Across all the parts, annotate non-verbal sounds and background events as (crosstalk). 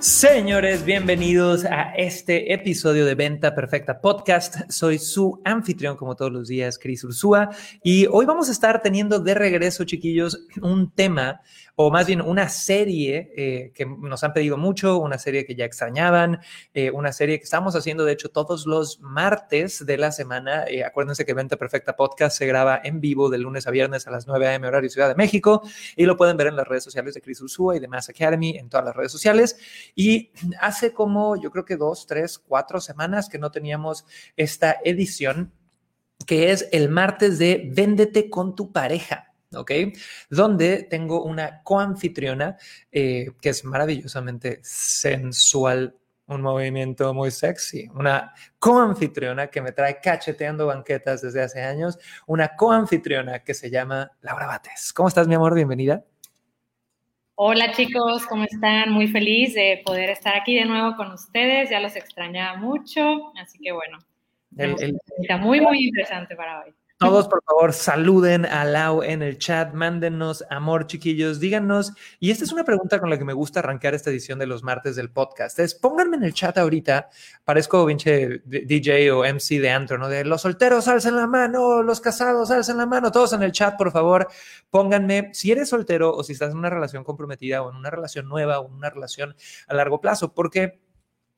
Señores, bienvenidos a este episodio de Venta Perfecta Podcast. Soy su anfitrión, como todos los días, Cris Ursúa, y hoy vamos a estar teniendo de regreso, chiquillos, un tema o más bien una serie eh, que nos han pedido mucho, una serie que ya extrañaban, eh, una serie que estamos haciendo, de hecho, todos los martes de la semana. Eh, acuérdense que Venta Perfecta Podcast se graba en vivo de lunes a viernes a las 9 a.m. horario Ciudad de México y lo pueden ver en las redes sociales de Chris Ursúa y de Mass Academy, en todas las redes sociales. Y hace como, yo creo que dos, tres, cuatro semanas que no teníamos esta edición que es el martes de Véndete con tu pareja. ¿Ok? Donde tengo una coanfitriona eh, que es maravillosamente sensual, un movimiento muy sexy, una coanfitriona que me trae cacheteando banquetas desde hace años, una coanfitriona que se llama Laura Bates. ¿Cómo estás, mi amor? Bienvenida. Hola chicos, ¿cómo están? Muy feliz de poder estar aquí de nuevo con ustedes. Ya los extrañaba mucho, así que bueno, está muy, muy interesante para hoy. Todos, por favor, saluden a Lau en el chat, mándenos amor, chiquillos, díganos. Y esta es una pregunta con la que me gusta arrancar esta edición de los martes del podcast. Es pónganme en el chat ahorita, parezco pinche DJ o MC de antro, ¿no? De los solteros, alcen la mano, los casados, alcen la mano, todos en el chat, por favor, pónganme si eres soltero o si estás en una relación comprometida o en una relación nueva o en una relación a largo plazo, porque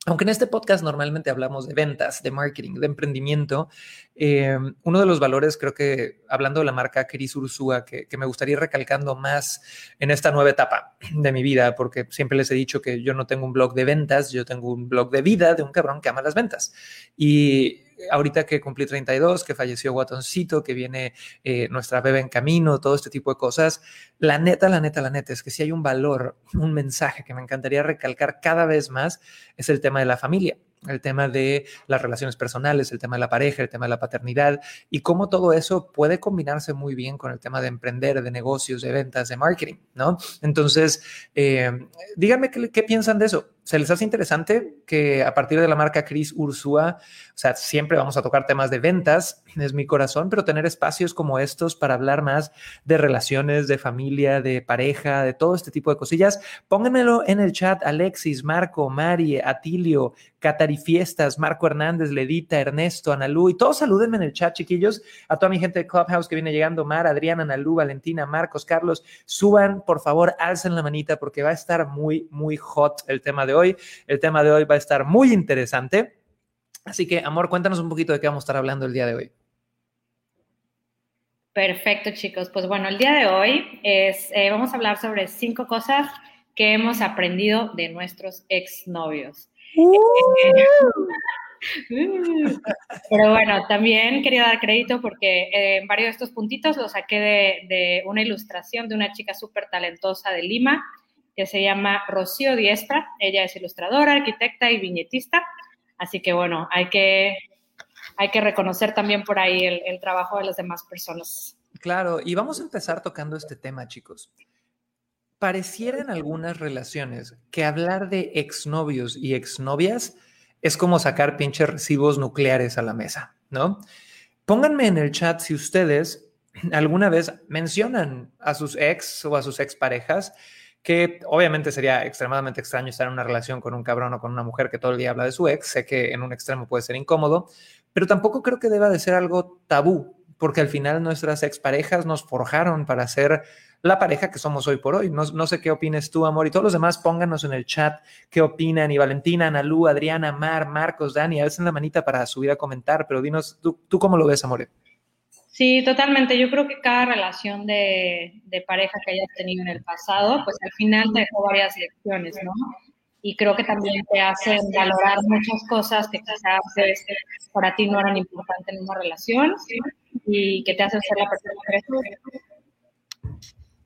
aunque en este podcast normalmente hablamos de ventas, de marketing, de emprendimiento, eh, uno de los valores, creo que hablando de la marca Cris Ursúa, que, me gustaría recalcando más en esta nueva etapa de mi vida, porque siempre les he dicho que yo no tengo un blog de ventas, yo tengo un blog de vida de un cabrón que ama las ventas. Y ahorita que cumplí 32, que falleció Guatoncito, que viene eh, nuestra bebé en camino, todo este tipo de cosas, la neta, la neta, la neta es que si hay un valor, un mensaje que me encantaría recalcar cada vez más, es el tema de la familia el tema de las relaciones personales, el tema de la pareja, el tema de la paternidad y cómo todo eso puede combinarse muy bien con el tema de emprender, de negocios, de ventas, de marketing, ¿no? Entonces, eh, díganme qué, qué, piensan de eso. ¿Se les hace interesante que a partir de la marca Chris Ursúa, o sea, siempre vamos a tocar temas de ventas, (laughs) es mi corazón, pero tener espacios como estos para hablar más de relaciones, de familia, de pareja, de todo este tipo de cosillas? Pónganmelo en el chat, Alexis, Marco, Mari, Atilio, Catari Fiestas, Marco Hernández, Ledita, Ernesto, Analú, y todos salúdenme en el chat, chiquillos, a toda mi gente de Clubhouse que viene llegando, Mar, Adriana, Analú, Valentina, Marcos, Carlos, suban, por favor, alcen la manita porque va a estar muy, muy hot el tema de hoy. El tema de hoy va a estar muy interesante. Así que, amor, cuéntanos un poquito de qué vamos a estar hablando el día de hoy. Perfecto, chicos. Pues bueno, el día de hoy es, eh, vamos a hablar sobre cinco cosas que hemos aprendido de nuestros exnovios. Uh. (laughs) Pero bueno, también quería dar crédito porque eh, en varios de estos puntitos lo saqué de, de una ilustración de una chica súper talentosa de Lima que se llama Rocío Diestra. Ella es ilustradora, arquitecta y viñetista. Así que bueno, hay que, hay que reconocer también por ahí el, trabajo de las demás personas. Claro, y vamos a empezar tocando este tema, chicos pareciera en algunas relaciones que hablar de exnovios y exnovias es como sacar pinches recibos nucleares a la mesa, ¿no? Pónganme en el chat si ustedes alguna vez mencionan a sus ex o a sus exparejas, que obviamente sería extremadamente extraño estar en una relación con un cabrón o con una mujer que todo el día habla de su ex, sé que en un extremo puede ser incómodo, pero tampoco creo que deba de ser algo tabú, porque al final nuestras exparejas nos forjaron para ser la pareja que somos hoy por hoy. No, no, sé qué opines tú, amor, y todos los demás pónganos en el chat qué opinan. Y Valentina, Analú, Adriana, Mar, Marcos, Dani, a la manita para subir a comentar, pero dinos, ¿tú, tú cómo lo ves, amor? Sí, totalmente. Yo creo que cada relación de, pareja que hayas tenido en el pasado, pues al final te dejó varias lecciones, ¿no? Y creo que también te hacen valorar muchas cosas que quizás para ti no eran importantes en una relación y que te hacen ser la persona que eres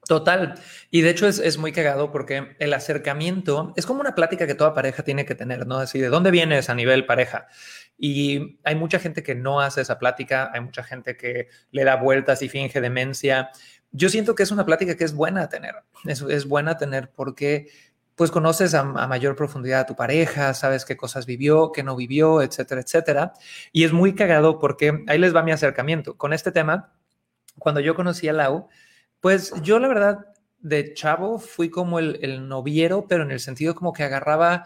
Total. Y de hecho es, es, muy cagado porque el acercamiento es como una plática que toda pareja tiene que tener, ¿no? Así de dónde vienes a nivel pareja. Y hay mucha gente que no hace esa plática, hay mucha gente que le da vueltas y finge demencia. Yo siento que es una plática que es buena tener, es, es buena tener porque pues conoces a, a, mayor profundidad a tu pareja, sabes qué cosas vivió, qué no vivió, etcétera, etcétera. Y es muy cagado porque ahí les va mi acercamiento. Con este tema, cuando yo conocí a Lau, pues yo la verdad de chavo fui como el, el noviero, pero en el sentido como que agarraba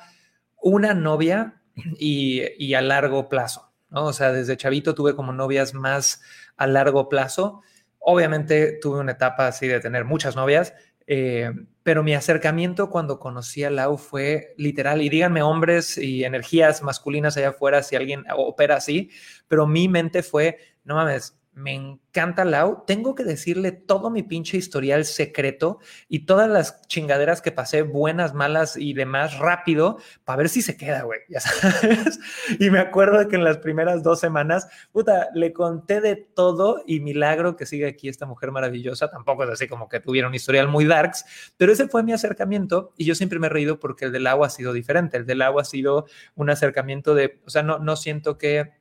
una novia y, y, a largo plazo, ¿no? O sea, desde chavito tuve como novias más a largo plazo. Obviamente tuve una etapa así de tener muchas novias, eh, pero mi acercamiento cuando conocí a Lau fue literal, y díganme hombres y energías masculinas allá afuera si alguien opera así, pero mi mente fue, no mames, me encanta Lau. Tengo que decirle todo mi pinche historial secreto y todas las chingaderas que pasé, buenas, malas y demás, rápido, para ver si se queda, güey. Ya (laughs) sabes. Y me acuerdo que en las primeras dos semanas, puta, le conté de todo y milagro que sigue aquí esta mujer maravillosa. Tampoco es así como que tuviera un historial muy darks, pero ese fue mi acercamiento y yo siempre me he reído porque el del agua ha sido diferente. El del agua ha sido un acercamiento de, o sea, no, no siento que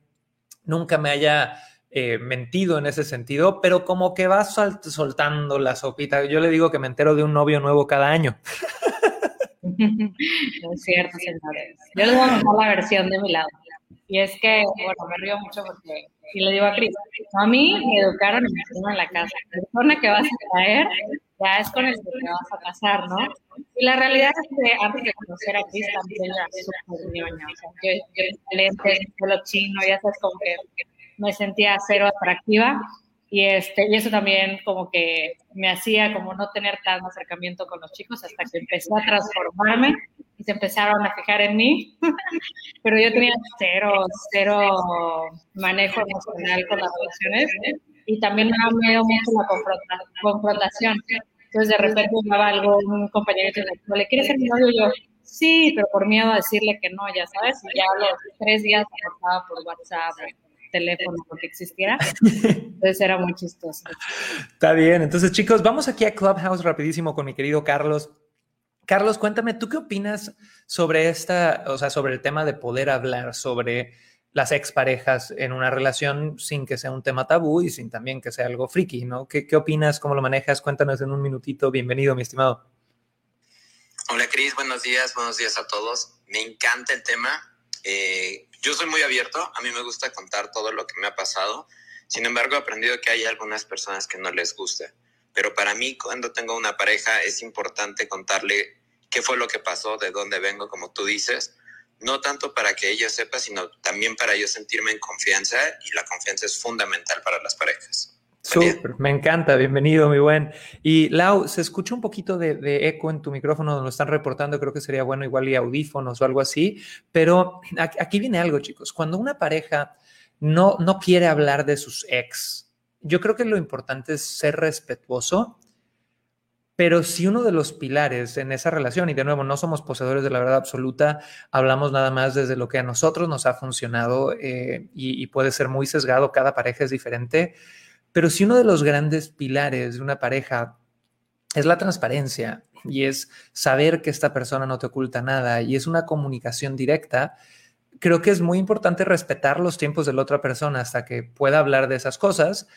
nunca me haya eh, mentido en ese sentido, pero como que vas soltando la sopita. Yo le digo que me entero de un novio nuevo cada año. (laughs) es cierto, señores. Yo les voy a contar la versión de mi lado. Y es que, bueno, me río mucho porque, y le digo a Cris, a mí me educaron y me en la casa. La persona que vas a traer ya es con el que te vas a casar, ¿no? Y la realidad es que antes de conocer a Cris también era súper ñoña. O sea, yo, yo lentes, pelo chino, ya sabes, como que me sentía cero atractiva y, este, y eso también como que me hacía como no tener tan acercamiento con los chicos hasta que empecé a transformarme y se empezaron a fijar en mí, (laughs) pero yo tenía cero, cero manejo emocional con las relaciones y también me daba miedo mucho la confrontación. Entonces de repente llegaba algún compañero y me ¿le quieres ser mi novio? yo, sí, pero por miedo a decirle que no, ya sabes, y ya los tres días me por WhatsApp teléfono porque existiera. Entonces (laughs) era muy chistoso. Está bien. Entonces, chicos, vamos aquí a Clubhouse rapidísimo con mi querido Carlos. Carlos, cuéntame, ¿tú qué opinas sobre esta, o sea, sobre el tema de poder hablar sobre las exparejas en una relación sin que sea un tema tabú y sin también que sea algo friki, ¿no? ¿Qué, qué opinas? ¿Cómo lo manejas? Cuéntanos en un minutito. Bienvenido, mi estimado. Hola, Cris. Buenos días. Buenos días a todos. Me encanta el tema. Eh, yo soy muy abierto, a mí me gusta contar todo lo que me ha pasado. Sin embargo, he aprendido que hay algunas personas que no les gusta. Pero para mí, cuando tengo una pareja, es importante contarle qué fue lo que pasó, de dónde vengo, como tú dices. No tanto para que ella sepa, sino también para yo sentirme en confianza y la confianza es fundamental para las parejas. Súper, me encanta, bienvenido, mi buen. Y Lau, se escucha un poquito de, eco en tu micrófono, nos lo están reportando, creo que sería bueno igual y audífonos o algo así, pero aquí viene algo, chicos. Cuando una pareja no, no quiere hablar de sus ex, yo creo que lo importante es ser respetuoso, pero si uno de los pilares en esa relación, y de nuevo, no somos poseedores de la verdad absoluta, hablamos nada más desde lo que a nosotros nos ha funcionado eh, y puede ser muy sesgado, cada pareja es diferente pero si uno de los grandes pilares de una pareja es la transparencia y es saber que esta persona no te oculta nada y es una comunicación directa, creo que es muy importante respetar los tiempos de la otra persona hasta que pueda hablar de esas cosas,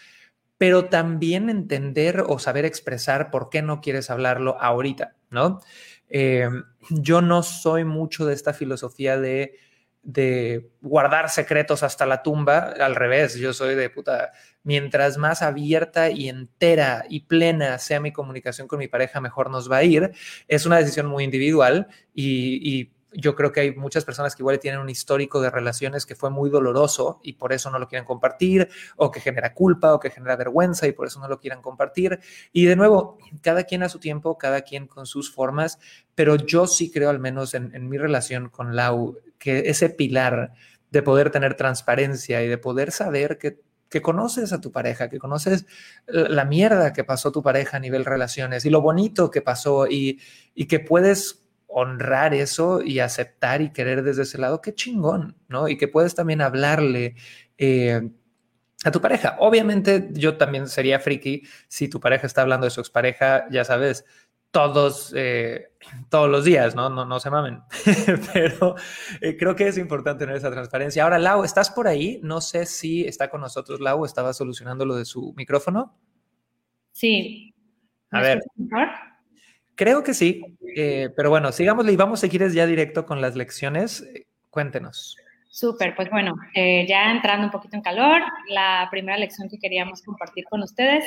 pero también entender o saber expresar por qué no quieres hablarlo ahorita, ¿no? Eh, yo no soy mucho de esta filosofía de de guardar secretos hasta la tumba, al revés, yo soy de puta, mientras más abierta y entera y plena sea mi comunicación con mi pareja, mejor nos va a ir. Es una decisión muy individual y, yo creo que hay muchas personas que igual tienen un histórico de relaciones que fue muy doloroso y por eso no lo quieren compartir, o que genera culpa, o que genera vergüenza y por eso no lo quieren compartir. Y de nuevo, cada quien a su tiempo, cada quien con sus formas, pero yo sí creo, al menos en, en mi relación con Lau, que ese pilar de poder tener transparencia y de poder saber que, que conoces a tu pareja, que conoces la mierda que pasó tu pareja a nivel relaciones y lo bonito que pasó y, y que puedes honrar eso y aceptar y querer desde ese lado, qué chingón, ¿no? Y que puedes también hablarle eh, a tu pareja. Obviamente yo también sería friki si tu pareja está hablando de su expareja, ya sabes, todos, eh, todos los días, ¿no? No, no se mamen. (laughs) Pero eh, creo que es importante tener esa transparencia. Ahora, Lau, ¿estás por ahí? No sé si está con nosotros Lau, estaba solucionando lo de su micrófono. Sí. A ver. Creo que sí, eh, pero bueno, sigámosle y vamos a seguir ya directo con las lecciones. Cuéntenos. Súper, pues bueno, eh, ya entrando un poquito en calor, la primera lección que queríamos compartir con ustedes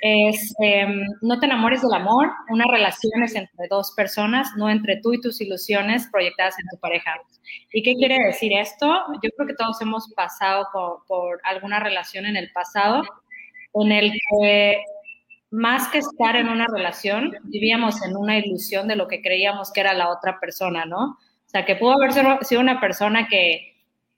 es em, no te enamores del amor, una relación es entre dos personas, no entre tú y tus ilusiones proyectadas en tu pareja. ¿Y qué quiere decir esto? Yo creo que todos hemos pasado por, por alguna relación en el pasado en el que más que estar en una relación, vivíamos en una ilusión de lo que creíamos que era la otra persona, ¿no? O sea, que pudo haber sido una persona que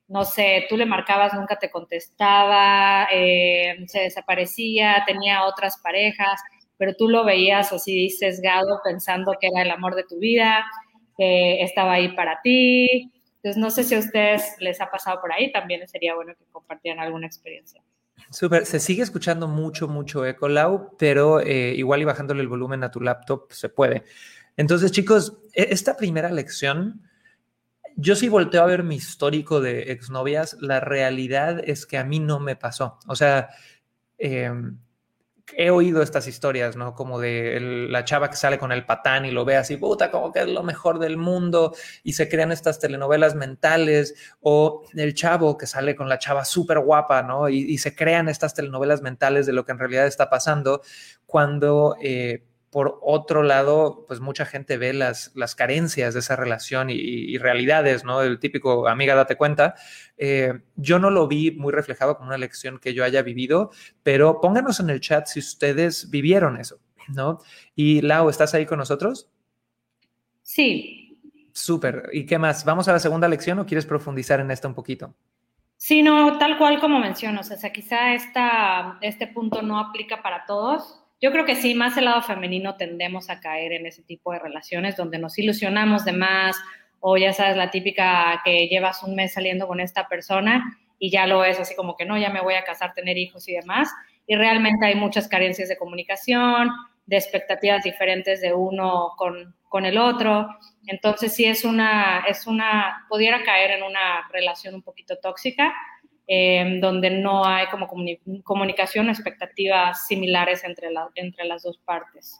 no sé, tú le marcabas, nunca te contestaba, eh, se desaparecía, tenía otras parejas, pero tú lo veías así sesgado pensando que era el amor de tu vida, que estaba ahí para ti. Entonces, no sé si a ustedes les ha pasado por ahí, también sería bueno que compartieran alguna experiencia. Súper, se sigue escuchando mucho, mucho eco, Lau, pero eh, igual y bajándole el volumen a tu laptop se puede. Entonces, chicos, e-, esta primera lección yo sí volteo a ver mi histórico de exnovias, la realidad es que a mí no me pasó. O sea, em, he oído estas historias, ¿no? Como de la chava que sale con el patán y lo ve así, puta, como que es lo mejor del mundo, y se crean estas telenovelas mentales, o el chavo que sale con la chava súper guapa, ¿no? Y, se crean estas telenovelas mentales de lo que en realidad está pasando, cuando eh, por otro lado, pues mucha gente ve las, las carencias de esa relación y, realidades, ¿no? El típico amiga, date cuenta. Eh, yo no lo vi muy reflejado como una lección que yo haya vivido, pero pónganos en el chat si ustedes vivieron eso, ¿no? Y Lau, ¿estás ahí con nosotros? Sí. Súper. ¿Y qué más? ¿Vamos a la segunda lección o quieres profundizar en esta un poquito? Sí, no, tal cual como mencionas, o sea, quizá esta, este punto no aplica para todos, yo creo que sí, más el lado femenino tendemos a caer en ese tipo de relaciones donde nos ilusionamos de más o ya sabes, la típica que llevas un mes saliendo con esta persona y ya lo es así como que no, ya me voy a casar, tener hijos y demás. Y realmente hay muchas carencias de comunicación, de expectativas diferentes de uno con, con el otro. Entonces sí es una, es una, pudiera caer en una relación un poquito tóxica Em, donde no hay como comunicación, expectativas similares entre, entre las dos partes.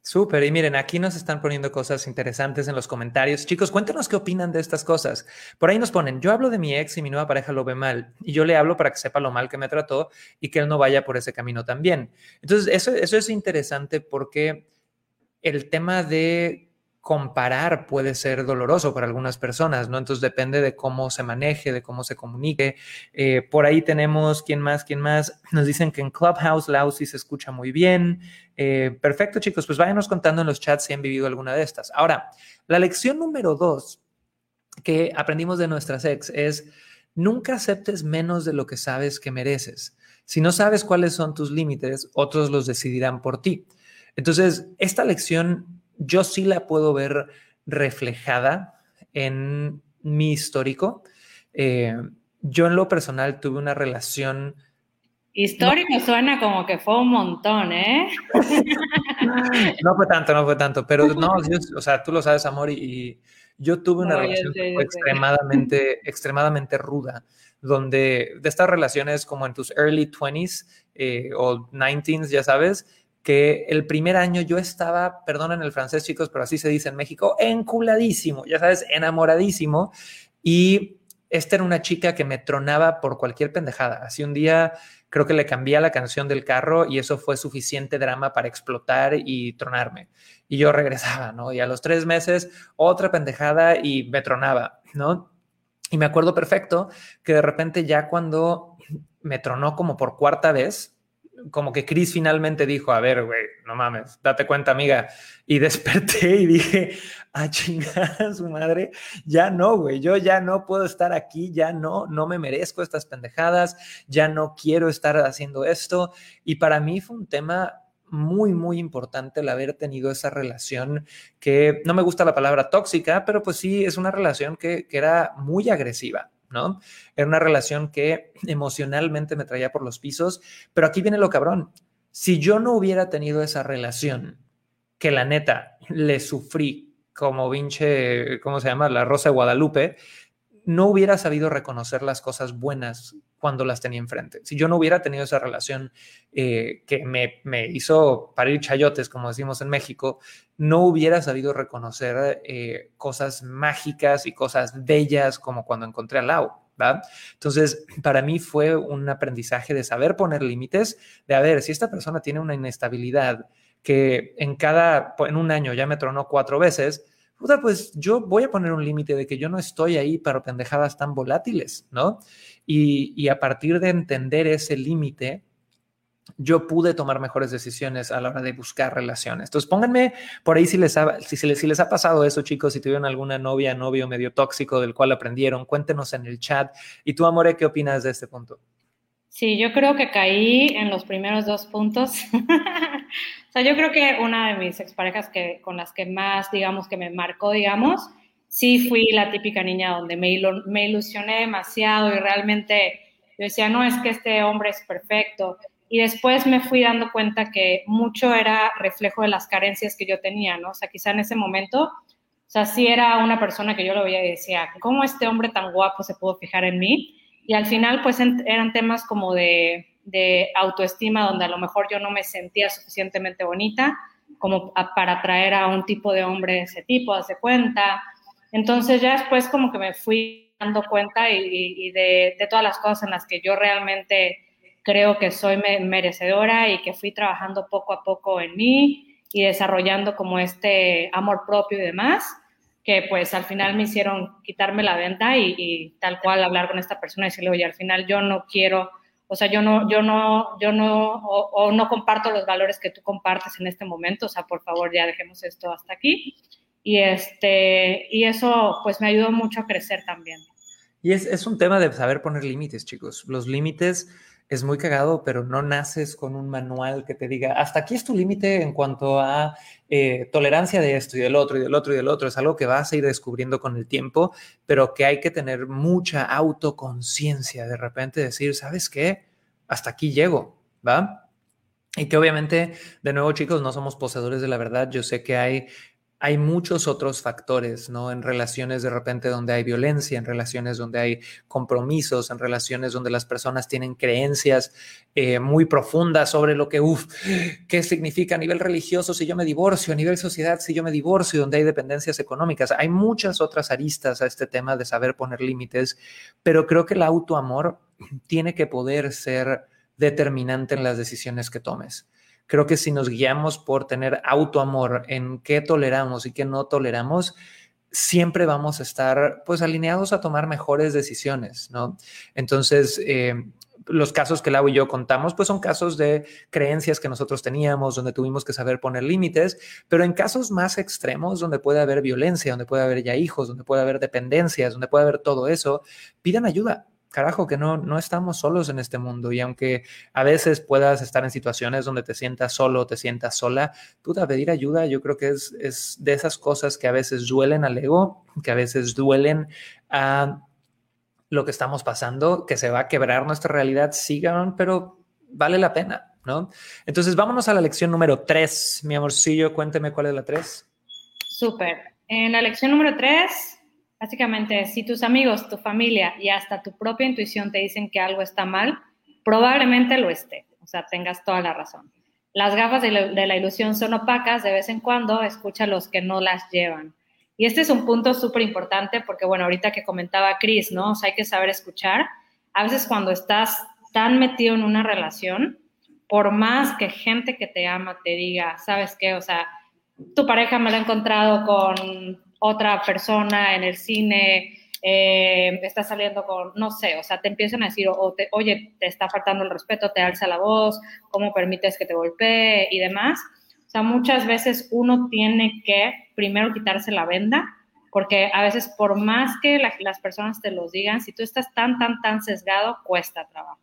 Súper, y miren, aquí nos están poniendo cosas interesantes en los comentarios. Chicos, cuéntenos qué opinan de estas cosas. Por ahí nos ponen, yo hablo de mi ex y mi nueva pareja lo ve mal, y yo le hablo para que sepa lo mal que me trató y que él no vaya por ese camino también. Entonces, eso, eso es interesante porque el tema de comparar puede ser doloroso para algunas personas, ¿no? Entonces depende de cómo se maneje, de cómo se comunique. Eh, por ahí tenemos, ¿quién más? ¿Quién más? Nos dicen que en Clubhouse Lousy se escucha muy bien. Eh, perfecto, chicos, pues váyanos contando en los chats si han vivido alguna de estas. Ahora, la lección número dos que aprendimos de nuestras ex es nunca aceptes menos de lo que sabes que mereces. Si no sabes cuáles son tus límites, otros los decidirán por ti. Entonces, esta lección yo sí la puedo ver reflejada en mi histórico. Eh, yo en lo personal tuve una relación... Histórico suena como que fue un montón, ¿eh? (laughs) no fue tanto, no fue tanto, pero no, o sea, tú lo sabes, amor, y, yo tuve una relación extremadamente, extremadamente ruda, donde de estas relaciones como en tus early 20s eh, o 19s, ya sabes, que el primer año yo estaba, perdonen el francés chicos, pero así se dice en México, enculadísimo, ya sabes, enamoradísimo. Y esta era una chica que me tronaba por cualquier pendejada. Así un día creo que le cambié la canción del carro y eso fue suficiente drama para explotar y tronarme. Y yo regresaba, ¿no? Y a los tres meses otra pendejada y me tronaba, ¿no? Y me acuerdo perfecto que de repente ya cuando me tronó como por cuarta vez, como que Chris finalmente dijo, a ver, güey, no mames, date cuenta, amiga. Y (laughs) desperté y dije, a chingada (laughs) su madre, ya no, güey, yo ya no puedo estar aquí, ya no, no me merezco estas pendejadas, ya no quiero estar haciendo esto. Y para mí fue un tema muy, muy importante el haber tenido esa relación que no me gusta la palabra tóxica, pero pues sí, es una relación que, que era muy agresiva ¿no? Era una relación que emocionalmente me traía por los pisos, pero aquí viene lo cabrón. Si yo no hubiera tenido esa relación, que la neta le sufrí como vinche, ¿cómo se llama? La Rosa de Guadalupe, no hubiera sabido reconocer las cosas buenas cuando las tenía enfrente. Si yo no hubiera tenido esa relación eh, que me, me, hizo parir chayotes, como decimos en México, no hubiera sabido reconocer eh, cosas mágicas y cosas bellas como cuando encontré a Lau. Entonces, para mí fue un aprendizaje de saber poner límites, de a ver, si esta persona tiene una inestabilidad que en cada, en un año ya me tronó cuatro veces, pues yo voy a poner un límite de que yo no estoy ahí para pendejadas tan volátiles, ¿no? Y, a partir de entender ese límite, yo pude tomar mejores decisiones a la hora de buscar relaciones. Entonces, pónganme por ahí si les ha, si les ha pasado eso, chicos, si tuvieron alguna novia, novio medio tóxico del cual aprendieron, cuéntenos en el chat. ¿Y tú, Amore, qué opinas de este punto? Sí, yo creo que caí en los primeros dos puntos. (laughs) o sea, yo creo que una de mis exparejas que, con las que más, digamos, que me marcó, digamos, sí fui la típica niña donde me, ilusioné demasiado y realmente yo decía, no, es que este hombre es perfecto. Y después me fui dando cuenta que mucho era reflejo de las carencias que yo tenía, ¿no? O sea, quizá en ese momento, o sea, sí era una persona que yo lo veía y decía, ¿cómo este hombre tan guapo se pudo fijar en mí? Y al final, pues eran temas como de, de, autoestima, donde a lo mejor yo no me sentía suficientemente bonita como para atraer a un tipo de hombre de ese tipo, hace cuenta. Entonces ya después como que me fui dando cuenta y, de, todas las cosas en las que yo realmente creo que soy merecedora y que fui trabajando poco a poco en mí y desarrollando como este amor propio y demás que pues al final me hicieron quitarme la venta y, tal cual hablar con esta persona y decirle, oye, al final yo no quiero, o sea, yo no, yo no, yo no, o, o, no comparto los valores que tú compartes en este momento, o sea, por favor ya dejemos esto hasta aquí. Y, este, y eso pues me ayudó mucho a crecer también. Y es, es un tema de saber poner límites, chicos. Los límites es muy cagado, pero no naces con un manual que te diga, hasta aquí es tu límite en cuanto a eh, tolerancia de esto y del otro y del otro y del otro. Es algo que vas a ir descubriendo con el tiempo, pero que hay que tener mucha autoconciencia. De repente decir, ¿sabes qué? Hasta aquí llego, ¿va? Y que obviamente, de nuevo chicos, no somos poseedores de la verdad. Yo sé que hay hay muchos otros factores, ¿no? En relaciones de repente donde hay violencia, en relaciones donde hay compromisos, en relaciones donde las personas tienen creencias eh, muy profundas sobre lo que, uff, qué significa a nivel religioso si yo me divorcio, a nivel sociedad si yo me divorcio, donde hay dependencias económicas. Hay muchas otras aristas a este tema de saber poner límites, pero creo que el autoamor tiene que poder ser determinante en las decisiones que tomes. Creo que si nos guiamos por tener autoamor en qué toleramos y qué no toleramos, siempre vamos a estar pues alineados a tomar mejores decisiones, ¿no? Entonces, eh, los casos que Lau y yo contamos, pues son casos de creencias que nosotros teníamos, donde tuvimos que saber poner límites, pero en casos más extremos, donde puede haber violencia, donde puede haber ya hijos, donde puede haber dependencias, donde puede haber todo eso, pidan ayuda carajo, que no, no estamos solos en este mundo y aunque a veces puedas estar en situaciones donde te sientas solo, te sientas sola, puta, pedir ayuda yo creo que es, es de esas cosas que a veces duelen al ego, que a veces duelen a lo que estamos pasando, que se va a quebrar nuestra realidad, sigan, pero vale la pena, ¿no? Entonces vámonos a la lección número tres, mi amorcillo, cuénteme cuál es la tres. Súper. En la lección número tres Básicamente, si tus amigos, tu familia y hasta tu propia intuición te dicen que algo está mal, probablemente lo esté. O sea, tengas toda la razón. Las gafas de la, ilusión son opacas, de vez en cuando escucha a los que no las llevan. Y este es un punto súper importante porque, bueno, ahorita que comentaba Chris, ¿no? O sea, hay que saber escuchar. A veces cuando estás tan metido en una relación, por más que gente que te ama te diga, ¿sabes qué? O sea, tu pareja me la ha encontrado con otra persona en el cine, eh, está saliendo con, no sé, o sea, te empiezan a decir, o te, oye, te está faltando el respeto, te alza la voz, cómo permites que te golpee y demás. O sea, muchas veces uno tiene que primero quitarse la venda, porque a veces por más que la, las personas te los digan, si tú estás tan, tan, tan sesgado, cuesta trabajo.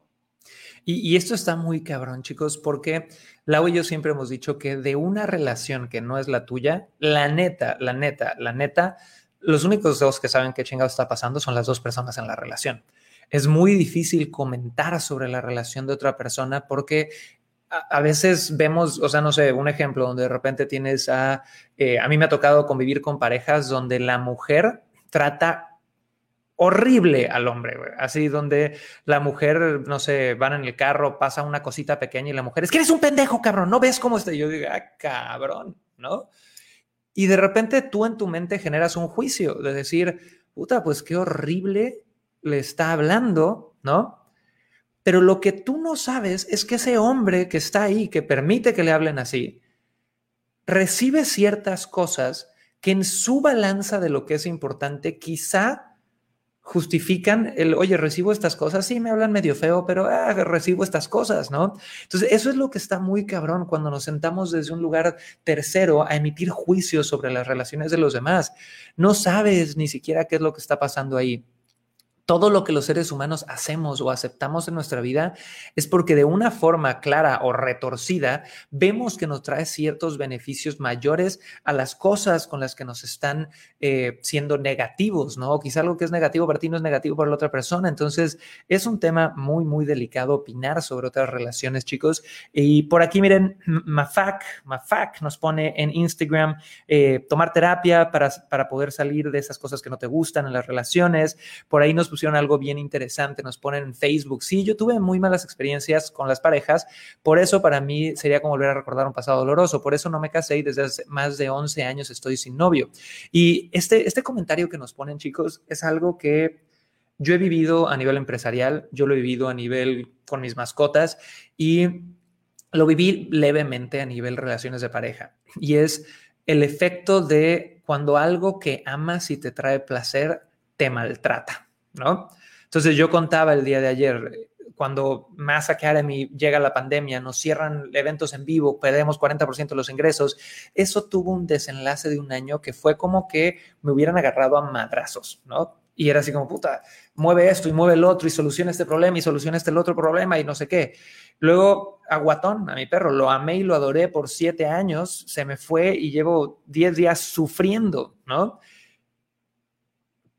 Y, y, esto está muy cabrón, chicos, porque Lau y yo siempre hemos dicho que de una relación que no es la tuya, la neta, la neta, la neta, los únicos dos que saben qué chingado está pasando son las dos personas en la relación. Es muy difícil comentar sobre la relación de otra persona porque a, veces vemos, o sea, no sé, un ejemplo donde de repente tienes a, eh, a mí me ha tocado convivir con parejas donde la mujer trata horrible al hombre, Así donde la mujer, no sé, van en el carro, pasa una cosita pequeña y la mujer es que eres un pendejo, cabrón, no ves cómo está. Yo digo, ah, cabrón, ¿no? Y de repente tú en tu mente generas un juicio de decir, puta, pues qué horrible le está hablando, ¿no? Pero lo que tú no sabes es que ese hombre que está ahí, que permite que le hablen así, recibe ciertas cosas que en su balanza de lo que es importante quizá justifican el, oye, recibo estas cosas, sí, me hablan medio feo, pero ah, recibo estas cosas, ¿no? Entonces, eso es lo que está muy cabrón cuando nos sentamos desde un lugar tercero a emitir juicios sobre las relaciones de los demás. No sabes ni siquiera qué es lo que está pasando ahí todo lo que los seres humanos hacemos o aceptamos en nuestra vida es porque de una forma clara o retorcida vemos que nos trae ciertos beneficios mayores a las cosas con las que nos están eh, siendo negativos, ¿no? quizá algo que es negativo para ti no es negativo para la otra persona. Entonces, es un tema muy, muy delicado opinar sobre otras relaciones, chicos. Y por aquí, miren, Mafak, Mafak nos pone en Instagram eh, tomar terapia para, para poder salir de esas cosas que no te gustan en las relaciones. Por ahí nos algo bien interesante, nos ponen en Facebook. Sí, yo tuve muy malas experiencias con las parejas, por eso para mí sería como volver a recordar un pasado doloroso, por eso no me casé y desde hace más de 11 años estoy sin novio. Y este, este comentario que nos ponen, chicos, es algo que yo he vivido a nivel empresarial, yo lo he vivido a nivel con mis mascotas y lo viví levemente a nivel relaciones de pareja. Y es el efecto de cuando algo que amas y te trae placer te maltrata. ¿No? Entonces yo contaba el día de ayer, cuando Mass Academy llega la pandemia, nos cierran eventos en vivo, perdemos 40% de los ingresos, eso tuvo un desenlace de un año que fue como que me hubieran agarrado a madrazos, ¿no? Y era así como, puta, mueve esto y mueve el otro y soluciona este problema y soluciona este otro problema y no sé qué. Luego, a Guatón, a mi perro, lo amé y lo adoré por siete años, se me fue y llevo diez días sufriendo, ¿no?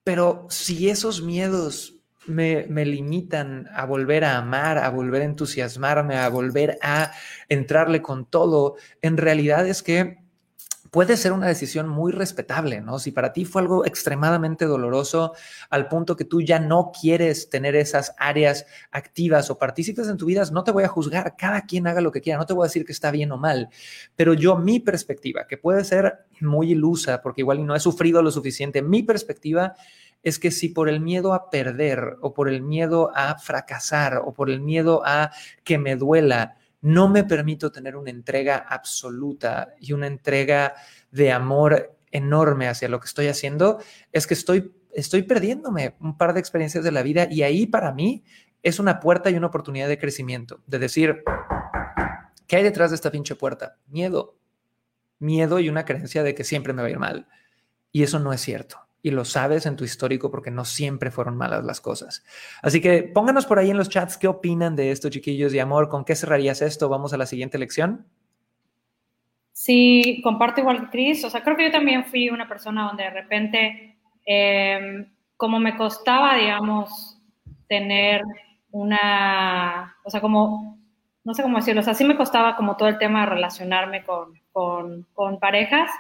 Pero si esos miedos me, limitan a volver a amar, a volver a entusiasmarme, a volver a entrarle con todo, en realidad es que puede ser una decisión muy respetable, ¿no? Si para ti fue algo extremadamente doloroso al punto que tú ya no quieres tener esas áreas activas o partícipes en tu vida, no te voy a juzgar, cada quien haga lo que quiera, no te voy a decir que está bien o mal, pero yo mi perspectiva, que puede ser muy ilusa porque igual no he sufrido lo suficiente, mi perspectiva es que si por el miedo a perder o por el miedo a fracasar o por el miedo a que me duela, no me permito tener una entrega absoluta y una entrega de amor enorme hacia lo que estoy haciendo, es que estoy, estoy perdiéndome un par de experiencias de la vida y ahí para mí es una puerta y una oportunidad de crecimiento, de decir, ¿qué hay detrás de esta pinche puerta? Miedo, miedo y una creencia de que siempre me va a ir mal. Y eso no es cierto y lo sabes en tu histórico porque no siempre fueron malas las cosas. Así que pónganos por ahí en los chats qué opinan de esto, chiquillos de amor, con qué cerrarías esto. Vamos a la siguiente lección. Sí, comparto igual que Cris. O sea, creo que yo también fui una persona donde de repente, em, como me costaba, digamos, tener una, o sea, como, no sé cómo decirlo, o sea, sí me costaba como todo el tema de relacionarme con, con parejas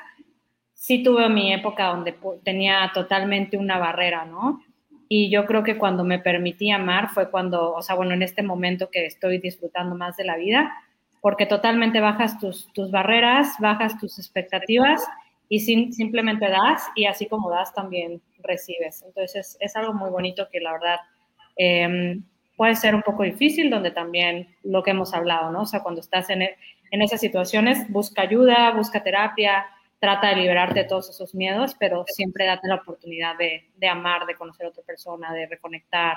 sí tuve mi época donde tenía totalmente una barrera, ¿no? Y yo creo que cuando me permití amar fue cuando, o sea, bueno, en este momento que estoy disfrutando más de la vida, porque totalmente bajas tus, tus barreras, bajas tus expectativas y simplemente das y así como das también recibes. Entonces es, algo muy bonito que la verdad em, puede ser un poco difícil, donde también lo que hemos hablado, ¿no? O sea, cuando estás en, en esas situaciones, busca ayuda, busca terapia, trata de liberarte de todos esos miedos, pero siempre date la oportunidad de, amar, de conocer a otra persona, de reconectar.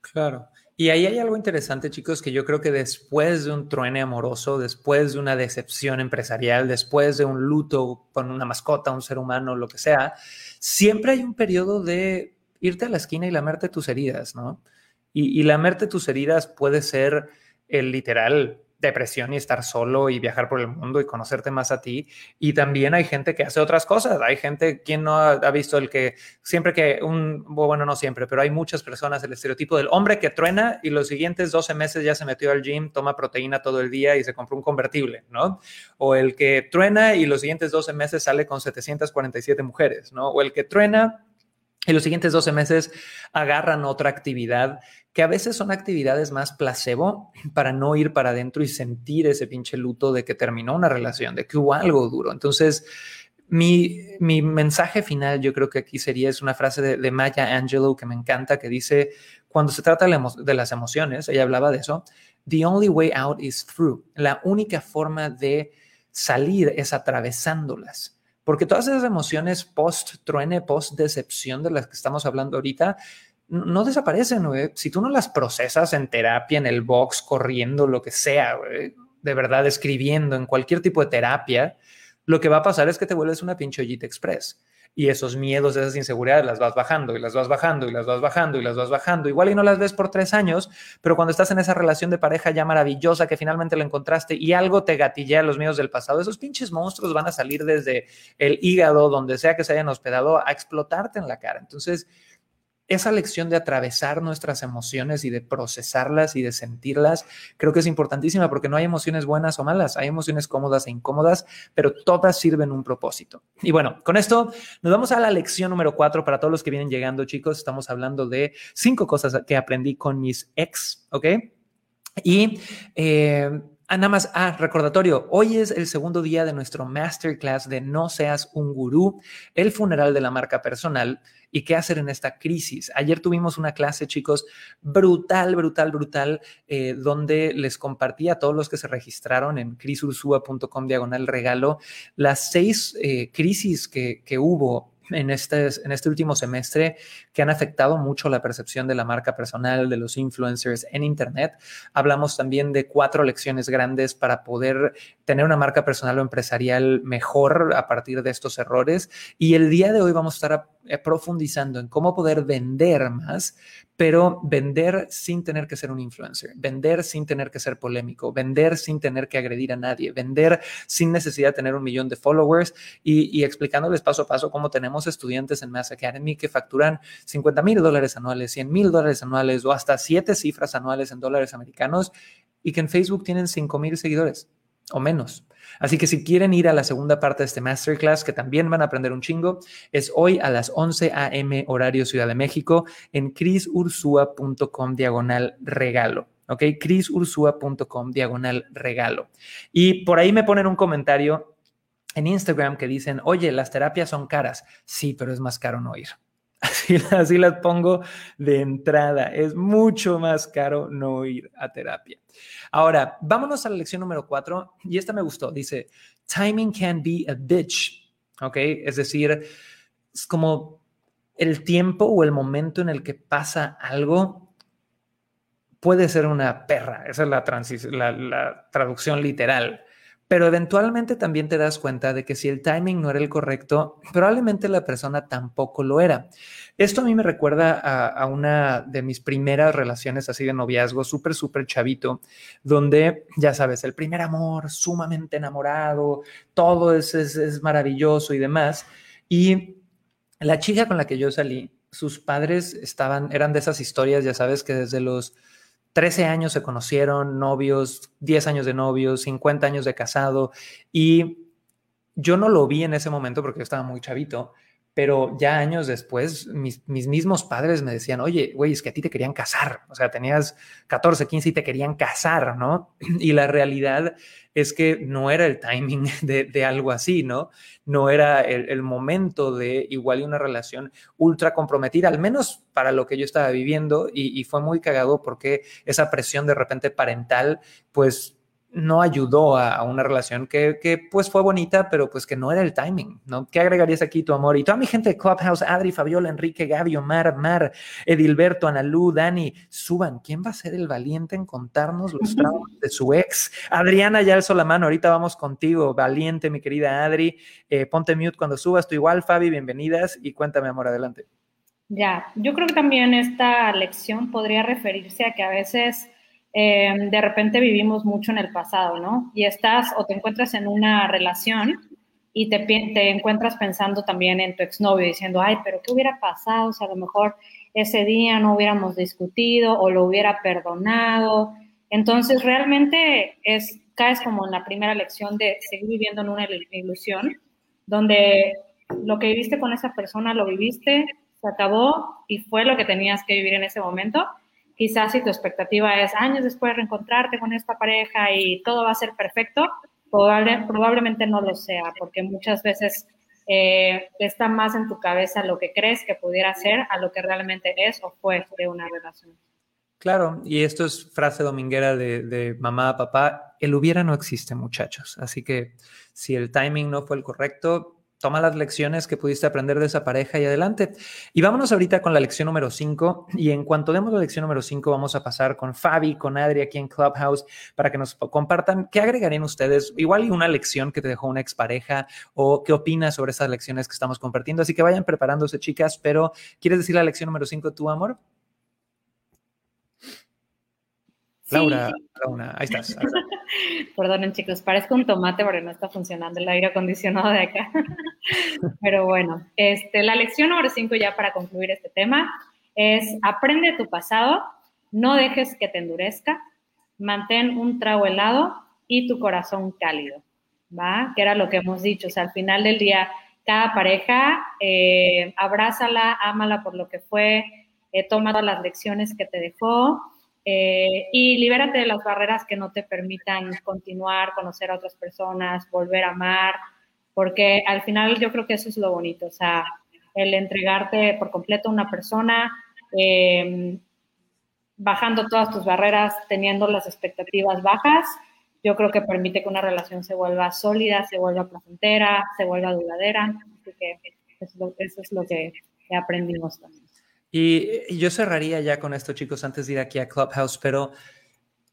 Claro. Y ahí hay algo interesante, chicos, que yo creo que después de un truene amoroso, después de una decepción empresarial, después de un luto con una mascota, un ser humano, lo que sea, siempre hay un periodo de irte a la esquina y lamerte tus heridas, ¿no? Y, y lamerte tus heridas puede ser el literal depresión y estar solo y viajar por el mundo y conocerte más a ti. Y también hay gente que hace otras cosas. Hay gente, quien no ha, visto el que siempre que un, bueno, no siempre, pero hay muchas personas, el estereotipo del hombre que truena y los siguientes 12 meses ya se metió al gym, toma proteína todo el día y se compró un convertible, ¿no? O el que truena y los siguientes 12 meses sale con 747 mujeres, ¿no? O el que truena y los siguientes 12 meses agarran otra actividad que a veces son actividades más placebo (clears throat) para no ir para adentro y sentir ese pinche luto de que terminó una relación, de que hubo algo duro. Entonces, mi, mensaje final yo creo que aquí sería, es una frase de, Maya Angelou que me encanta, que dice, cuando se trata de las emociones, ella hablaba de eso, the only way out is through. La única forma de salir es atravesándolas. Porque todas esas emociones post-truene, post-decepción de las que estamos hablando ahorita, no desaparecen, Si tú no las procesas en terapia, en el box, corriendo, lo que sea, de verdad, escribiendo, en cualquier tipo de terapia, lo que va a pasar es que te vuelves una pinche ollita express y esos miedos, esas inseguridades las vas bajando y las vas bajando y las vas bajando y las vas bajando. Igual y no las ves por tres años, pero cuando estás en esa relación de pareja ya maravillosa que finalmente la encontraste y algo te gatillea los miedos del pasado, esos pinches monstruos van a salir desde el hígado, donde sea que se hayan hospedado, a explotarte en la cara. Entonces, esa lección de atravesar nuestras emociones y de procesarlas y de sentirlas, creo que es importantísima porque no hay emociones buenas o malas, hay emociones cómodas e incómodas, pero todas sirven un propósito. Y bueno, con esto nos vamos a la lección número cuatro para todos los que vienen llegando, chicos. Estamos hablando de cinco cosas que aprendí con mis ex, ¿ok? Y eh, Ah, nada más, ah, recordatorio, hoy es el segundo día de nuestro masterclass de No seas un gurú, el funeral de la marca personal y qué hacer en esta crisis. Ayer tuvimos una clase, chicos, brutal, brutal, brutal, eh, donde les compartí a todos los que se registraron en crisursua.com diagonal regalo las seis eh, crisis que, que hubo en este, en este último semestre que han afectado mucho la percepción de la marca personal, de los influencers en Internet. Hablamos también de cuatro lecciones grandes para poder tener una marca personal o empresarial mejor a partir de estos errores. Y el día de hoy vamos a estar profundizando en cómo poder vender más, pero vender sin tener que ser un influencer, vender sin tener que ser polémico, vender sin tener que agredir a nadie, vender sin necesidad de tener un millón de followers y, explicándoles paso a paso cómo tenemos estudiantes en Mass Academy que facturan 50 mil dólares anuales, 100 mil dólares anuales o hasta siete cifras anuales en dólares americanos y que en Facebook tienen 5 mil seguidores o menos. Así que si quieren ir a la segunda parte de este masterclass, que también van a aprender un chingo, es hoy a las 11 a.m. horario Ciudad de México en crisursua.com diagonal regalo. ¿Ok? crisursua.com diagonal regalo. Y por ahí me ponen un comentario en Instagram que dicen, oye, las terapias son caras. Sí, pero es más caro no ir. (laughs) Así, las pongo de entrada. Es mucho más caro no ir a terapia. Ahora, vámonos a la lección número cuatro y esta me gustó. Dice, timing can be a bitch. ¿Ok? Es decir, es como el tiempo o el momento en el que pasa algo puede ser una perra. Esa es la, la traducción literal pero eventualmente también te das cuenta de que si el timing no era el correcto, probablemente la persona tampoco lo era. Esto a mí me recuerda a, una de mis primeras relaciones así de noviazgo, súper, súper chavito, donde, ya sabes, el primer amor, sumamente enamorado, todo es, es maravilloso y demás. Y la chica con la que yo salí, sus padres estaban, eran de esas historias, ya sabes, que desde los 13 años se conocieron, novios, 10 años de novios, 50 años de casado y yo no lo vi en ese momento porque yo estaba muy chavito, pero ya años después, mis, mismos padres me decían, oye, güey, es que a ti te querían casar, o sea, tenías 14, 15 y te querían casar, ¿no? (clears throat) Y la realidad es que no era el timing (laughs) de, algo así, ¿no? No era el, momento de igual y una relación ultra comprometida, al menos para lo que yo estaba viviendo, y, y fue muy cagado porque esa presión de repente parental, pues no ayudó a, una relación que, que, pues fue bonita, pero pues que no era el timing, ¿no? ¿Qué agregarías aquí tu amor? Y toda mi gente de Clubhouse, Adri, Fabiola, Enrique, Gaby, Omar, Mar, Edilberto, Analú, Dani, suban, ¿quién va a ser el valiente en contarnos los traumas de su ex? Adriana ya alzó la mano, ahorita vamos contigo, valiente, mi querida Adri, eh, ponte mute cuando subas, tú igual, Fabi, bienvenidas y cuéntame, amor, adelante. Ya, yo creo que también esta lección podría referirse a que a veces eh, de repente vivimos mucho en el pasado, ¿no? Y estás o te encuentras en una relación y te, te encuentras pensando también en tu exnovio, diciendo, ay, pero ¿qué hubiera pasado si a lo mejor ese día no hubiéramos discutido o lo hubiera perdonado? Entonces, realmente es, caes como en la primera lección de seguir viviendo en una ilusión, donde lo que viviste con esa persona lo viviste, se acabó y fue lo que tenías que vivir en ese momento Quizás si tu expectativa es años después reencontrarte con esta pareja y todo va a ser perfecto, probablemente no lo sea, porque muchas veces eh, está más en tu cabeza lo que crees que pudiera ser a lo que realmente es o fue de una relación. Claro, y esto es frase dominguera de, de, mamá, papá, el hubiera no existe muchachos, así que si el timing no fue el correcto, toma las lecciones que pudiste aprender de esa pareja y adelante. Y vámonos ahorita con la lección número 5. Y en cuanto demos la lección número 5, vamos a pasar con Fabi, con Adri aquí en Clubhouse para que nos compartan qué agregarían ustedes. Igual y una lección que te dejó una expareja o qué opinas sobre esas lecciones que estamos compartiendo. Así que vayan preparándose, chicas. Pero, ¿quieres decir la lección número 5 tu amor? Laura, Laura, ahí estás. (laughs) Perdonen, chicos, parezco un tomate porque no está funcionando el aire acondicionado de acá. (laughs) Pero bueno, este, la lección número 5 ya para concluir este tema es aprende tu pasado, no dejes que te endurezca, mantén un trago helado y tu corazón cálido, ¿va? Que era lo que hemos dicho, o sea, al final del día, cada pareja, eh, abrázala, ámala por lo que fue, eh, toma todas las lecciones que te dejó eh, y libérate de las barreras que no te permitan continuar, conocer a otras personas, volver a amar, porque al final yo creo que eso es lo bonito, o sea, el entregarte por completo a una persona, em, bajando todas tus barreras, teniendo las expectativas bajas, yo creo que permite que una relación se vuelva sólida, se vuelva placentera, se vuelva duradera. Así que eso, eso es lo que aprendimos también. Y, yo cerraría ya con esto, chicos, antes de ir aquí a Clubhouse, pero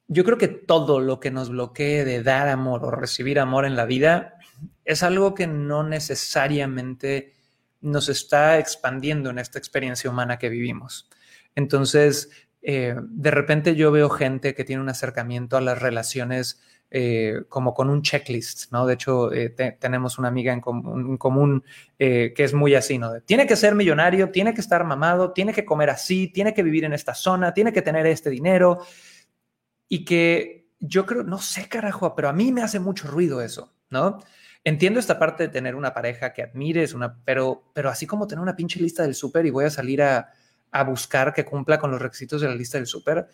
yo creo que todo lo que nos bloquee de dar amor o recibir amor en la vida es algo que no necesariamente nos está expandiendo en esta experiencia humana que vivimos. Entonces, eh, de repente yo veo gente que tiene un acercamiento a las relaciones eh, como con un checklist, ¿no? De hecho, eh, tenemos una amiga en, común eh, que es muy así, ¿no? tiene que ser millonario, tiene que estar mamado, tiene que comer así, tiene que vivir en esta zona, tiene que tener este dinero. Y que yo creo, no sé, carajo, pero a mí me hace mucho ruido eso, ¿no? Entiendo esta parte de tener una pareja que admires, una, pero, pero así como tener una pinche lista del súper y voy a salir a, a buscar que cumpla con los requisitos de la lista del súper,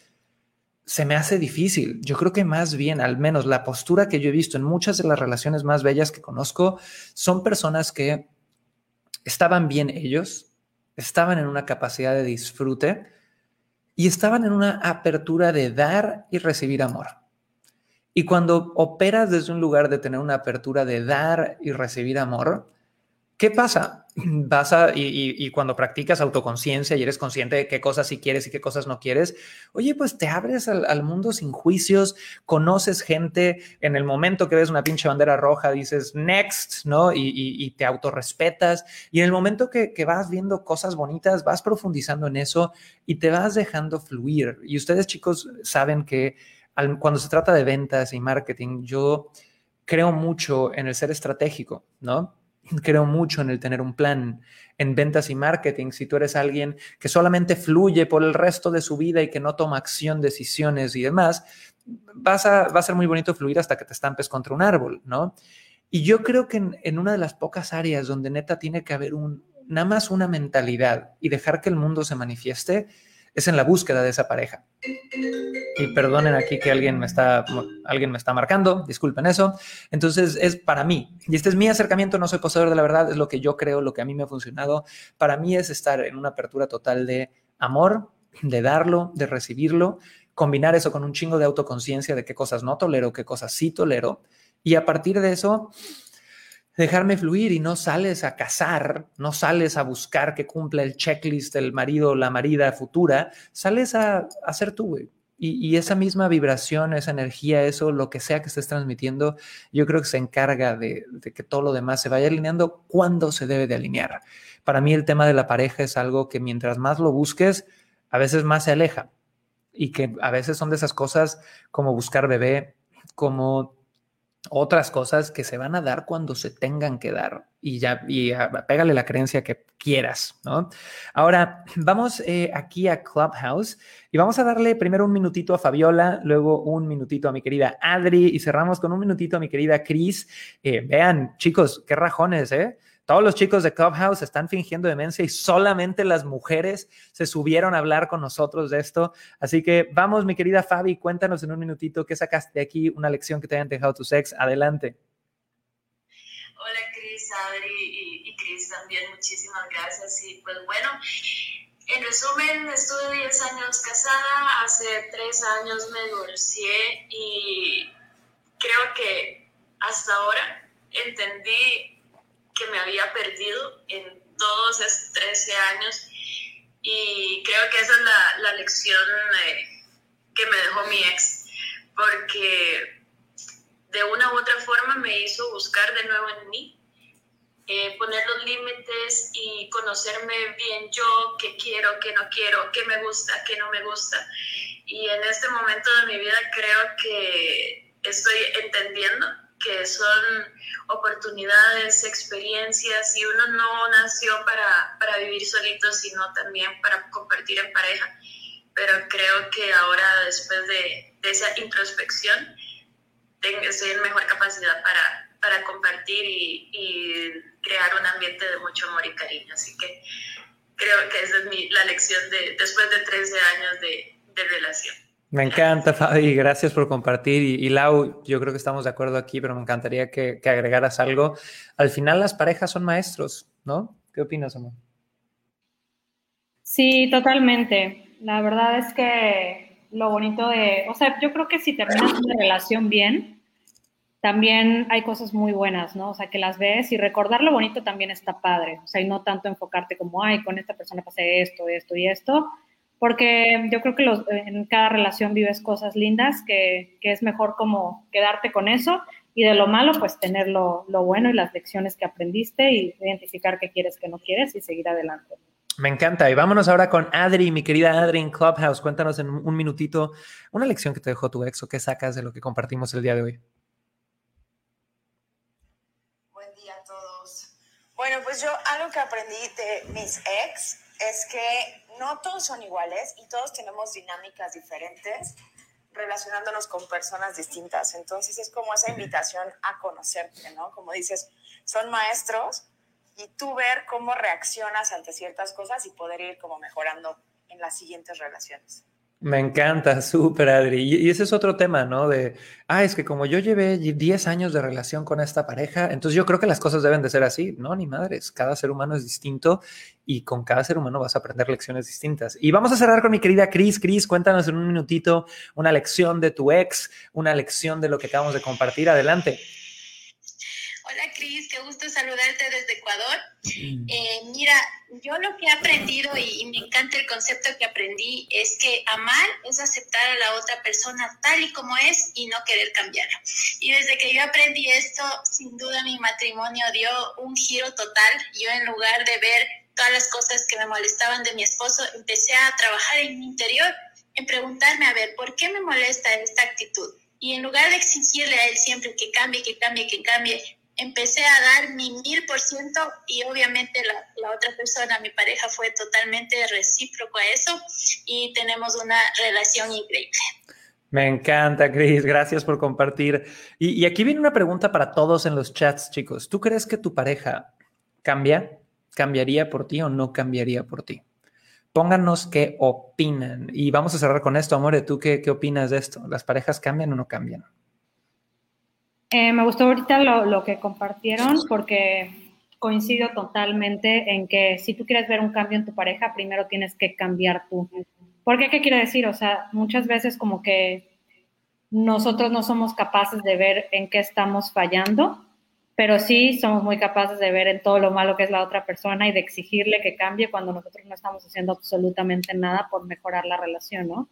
se me hace difícil. Yo creo que más bien, al menos la postura que yo he visto en muchas de las relaciones más bellas que conozco, son personas que estaban bien ellos, estaban en una capacidad de disfrute y estaban en una apertura de dar y recibir amor. Y cuando operas desde un lugar de tener una apertura de dar y recibir amor, ¿Qué pasa? (clears throat) Vas a, y, cuando practicas autoconciencia y eres consciente de qué cosas sí quieres y qué cosas no quieres, oye, pues te abres al, mundo sin juicios, conoces gente, en el momento que ves una pinche bandera roja dices next, ¿no? Y, te autorrespetas. Y en el momento que, vas viendo cosas bonitas, vas profundizando en eso y te vas dejando fluir. Y ustedes, chicos, saben que cuando se trata de ventas y marketing, yo creo mucho en el ser estratégico, ¿no? Creo mucho en el tener un plan en ventas y marketing. Si tú eres alguien que solamente fluye por el resto de su vida y que no toma acción, decisiones y demás, vas a, va a ser muy bonito fluir hasta que te estampes contra un árbol, ¿no? Y yo creo que en, en una de las pocas áreas donde neta tiene que haber un, nada más una mentalidad y dejar que el mundo se manifieste, es en la búsqueda de esa pareja. Y perdonen aquí que alguien me está, alguien me está marcando, disculpen eso. Entonces es para mí, y este es mi acercamiento, no soy poseedor de la verdad, es lo que yo creo, lo que a mí me ha funcionado. Para mí es estar en una apertura total de amor, de darlo, de recibirlo, combinar eso con un chingo de autoconciencia de qué cosas no tolero, qué cosas sí tolero. Y a partir de eso, dejarme fluir y no sales a cazar, no sales a buscar que cumpla el checklist del marido o la marida futura, sales a, hacer tú, güey. Y, esa misma vibración, esa energía, eso, lo que sea que estés transmitiendo, yo creo que se encarga de, de, que todo lo demás se vaya alineando cuando se debe de alinear. Para mí el tema de la pareja es algo que mientras más lo busques, a veces más se aleja. y que a veces son de esas cosas como buscar bebé, como otras cosas que se van a dar cuando se tengan que dar y ya, y pégale la creencia que quieras, ¿no? Ahora, (clears throat) vamos eh, aquí a Clubhouse y vamos a darle primero un minutito a Fabiola, luego un minutito a mi querida Adri y cerramos con un minutito a mi querida Cris. Eh, vean, chicos, qué rajones, ¿eh? Todos los chicos de Clubhouse están fingiendo demencia y solamente las mujeres se subieron a hablar con nosotros de esto. Así que vamos, mi querida Fabi, cuéntanos en un minutito qué sacaste de aquí, una lección que te hayan dejado tus ex. Adelante. Hola, Cris, Adri y, Cris también, muchísimas gracias. Y pues bueno, en resumen, estuve 10 años casada, hace 3 años me divorcié y creo que hasta ahora entendí que me había perdido en todos esos 13 años y creo que esa es la, la lección eh, que me dejó mi ex, porque de una u otra forma me hizo buscar de nuevo en mí, eh, poner los límites y conocerme bien yo, qué quiero, qué no quiero, qué me gusta, qué no me gusta. Y en este momento de mi vida creo que estoy entendiendo que son oportunidades, experiencias, y uno no nació para, para vivir solito, sino también para compartir en pareja. Pero creo que ahora, después de, de esa introspección, tengo, estoy en mejor capacidad para, para compartir y, y, crear un ambiente de mucho amor y cariño. Así que creo que esa es mi, la lección de, después de 13 años de, de relación. Me encanta, (laughs) Fabi, gracias por compartir. Y, Lau, yo creo que estamos de acuerdo aquí, pero me encantaría que, agregaras algo. Al final las parejas son maestros, ¿no? ¿Qué opinas, amor? Sí, totalmente. La verdad es que lo bonito de, o sea, yo creo que si terminas una relación bien, también hay cosas muy buenas, ¿no? O sea, que las ves y recordar lo bonito también está padre. O sea, y no tanto enfocarte como, ay, con esta persona pasé esto, esto y esto, porque yo creo que los, en cada relación vives cosas lindas que, que, es mejor como quedarte con eso y de lo malo pues tener lo, lo, bueno y las lecciones que aprendiste y identificar qué quieres, qué no quieres y seguir adelante. Me encanta. Y vámonos ahora con Adri, mi querida Adri en Clubhouse. Cuéntanos en un minutito una lección que te dejó tu ex o qué sacas de lo que compartimos el día de hoy. Buen día a todos. Bueno, pues yo algo que aprendí de mis ex es que no todos son iguales y todos tenemos dinámicas diferentes relacionándonos con personas distintas. Entonces es como esa invitación a conocerte, ¿no? Como dices, son maestros y tú ver cómo reaccionas ante ciertas cosas y poder ir como mejorando en las siguientes relaciones. Me encanta, (laughs) súper Adri. Y, ese es otro tema, ¿no? De, ah, es que como yo llevé 10 años de relación con esta pareja, entonces yo creo que las cosas deben de ser así. No, ni madres, cada ser humano es distinto y con cada ser humano vas a aprender lecciones distintas. Y vamos a cerrar con mi querida Cris. Cris, cuéntanos en un minutito una lección de tu ex, una lección de lo que acabamos de compartir. Adelante. Hola Cris, qué gusto saludarte desde Ecuador. Eh, mira, yo lo que he aprendido y, me encanta el concepto que aprendí es que amar es aceptar a la otra persona tal y como es y no querer cambiarla. Y desde que yo aprendí esto, sin duda mi matrimonio dio un giro total. Yo en lugar de ver todas las cosas que me molestaban de mi esposo, empecé a trabajar en mi interior, en preguntarme, a ver, ¿por qué me molesta esta actitud? Y en lugar de exigirle a él siempre que cambie, que cambie, que cambie, empecé a dar mi mil por ciento y obviamente la, la, otra persona, mi pareja, fue totalmente recíproco a eso y tenemos una relación increíble. Me encanta, Chris. Gracias por compartir. Y, y, aquí viene una pregunta para todos en los chats, chicos. ¿Tú crees que tu pareja cambia? ¿Cambiaría por ti o no cambiaría por ti? Pónganos qué opinan. Y vamos a cerrar con esto, Amore. ¿Tú qué opinas de esto? ¿Las parejas cambian o no cambian? Eh, me gustó ahorita lo, lo, que compartieron porque coincido totalmente en que si tú quieres ver un cambio en tu pareja, primero tienes que cambiar tú. ¿Por qué? ¿Qué quiere decir? O sea, muchas veces como que nosotros no somos capaces de ver en qué estamos fallando, pero sí somos muy capaces de ver en todo lo malo que es la otra persona y de exigirle que cambie cuando nosotros no estamos haciendo absolutamente nada por mejorar la relación, ¿no?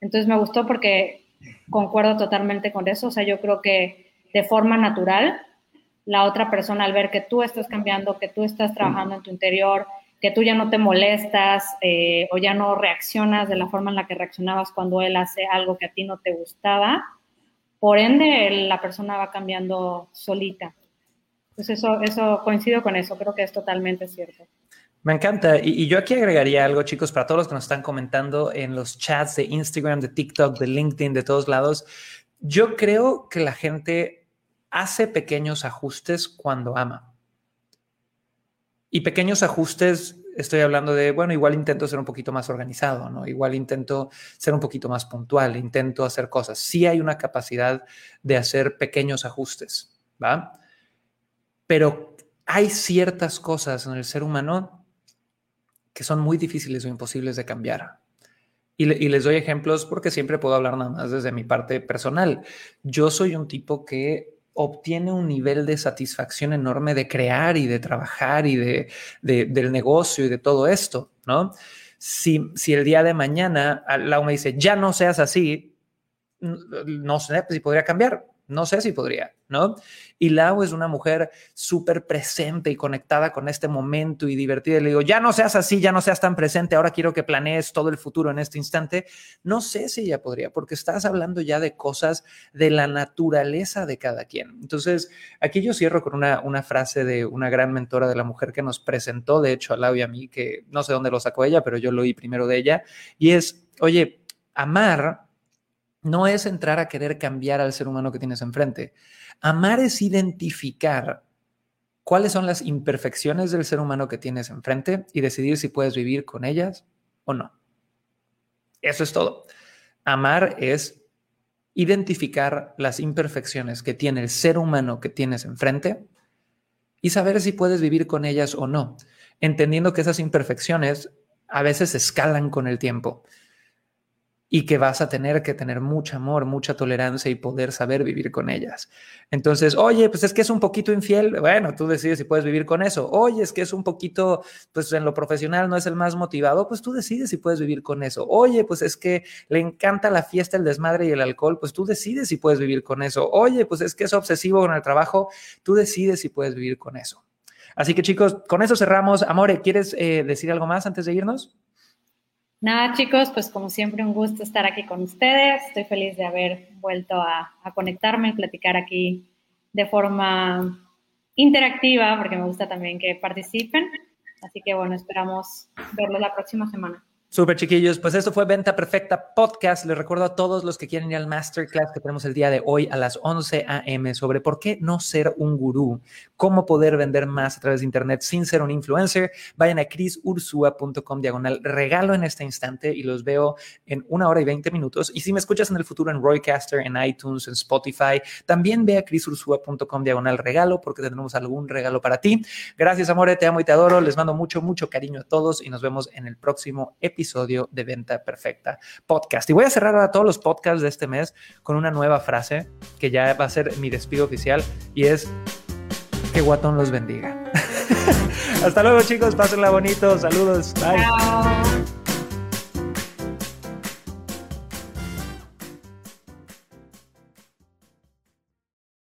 Entonces me gustó porque concuerdo totalmente con eso, o sea, yo creo que de forma natural, la otra persona al ver que tú estás cambiando, que tú estás trabajando en tu interior, que tú ya no te molestas eh, o ya no reaccionas de la forma en la que reaccionabas cuando él hace algo que a ti no te gustaba, por ende la persona va cambiando solita. Pues eso, eso coincido con eso, creo que es totalmente cierto. Me encanta. Y, yo aquí agregaría algo, chicos, para todos los que nos están comentando en los chats de Instagram, de TikTok, de LinkedIn, de todos lados. Yo creo que la gente hace pequeños ajustes cuando ama. Y pequeños ajustes, estoy hablando de, bueno, igual intento ser un poquito más organizado, ¿no? Igual intento ser un poquito más puntual, intento hacer cosas. Sí hay una capacidad de hacer pequeños ajustes, ¿va? Pero hay ciertas cosas en el ser humano que son muy difíciles o imposibles de cambiar. Y, les doy ejemplos porque siempre puedo hablar nada más desde mi parte personal. Yo soy un tipo que obtiene un nivel de satisfacción enorme de crear y de trabajar y de, del negocio y de todo esto, ¿no? Si, si el día de mañana la me dice, ya no seas así, no sé si podría cambiar. No sé si podría, ¿no? Y Lau es una mujer súper presente y conectada con este momento y divertida. Y le digo, ya no seas así, ya no seas tan presente, ahora quiero que planees todo el futuro en este instante. No sé si ella podría, porque estás hablando ya de cosas de la naturaleza de cada quien. Entonces, aquí yo cierro con una, frase de una gran mentora de la mujer que nos presentó, de hecho, a Lau y a mí, que no sé dónde lo sacó ella, pero yo lo oí primero de ella, y es, oye, amar no es entrar a querer cambiar al ser humano que tienes enfrente. Amar es identificar cuáles son las imperfecciones del ser humano que tienes enfrente y decidir si puedes vivir con ellas o no. Eso es todo. Amar es identificar las imperfecciones que tiene el ser humano que tienes enfrente y saber si puedes vivir con ellas o no, entendiendo que esas imperfecciones a veces escalan con el tiempo y que vas a tener que tener mucho amor, mucha tolerancia y poder saber vivir con ellas. Entonces, oye, pues es que es un poquito infiel, bueno, tú decides si puedes vivir con eso. Oye, es que es un poquito, pues en lo profesional no es el más motivado, pues tú decides si puedes vivir con eso. Oye, pues es que le encanta la fiesta, el desmadre y el alcohol, pues tú decides si puedes vivir con eso. Oye, pues es que es obsesivo con el trabajo, tú decides si puedes vivir con eso. Así que chicos, con eso cerramos. Amore, ¿quieres eh, decir algo más antes de irnos? Nada, chicos, pues como siempre un gusto estar aquí con ustedes. Estoy feliz de haber vuelto a, conectarme y platicar aquí de forma interactiva, porque me gusta también que participen. Así que bueno, esperamos verlos la próxima semana. Super chiquillos, pues esto fue Venta Perfecta Podcast. Les recuerdo a todos los que quieren ir al masterclass que tenemos el día de hoy a las 11 a.m. sobre por qué no ser un gurú, cómo poder vender más a través de Internet sin ser un influencer. Vayan a crisursua.com diagonal regalo en este instante y los veo en una hora y 20 minutos. Y si me escuchas en el futuro en Roycaster, en iTunes, en Spotify, también ve a crisursua.com diagonal regalo porque tendremos algún regalo para ti. Gracias, amore, te amo y te adoro. Les mando mucho, mucho cariño a todos y nos vemos en el próximo episodio episodio de Venta Perfecta Podcast. Y voy a cerrar a todos los podcasts de este mes con una nueva frase que ya va a ser mi despido oficial y es que Guatón los bendiga. (laughs) Hasta luego chicos, pásenla bonito, saludos, bye.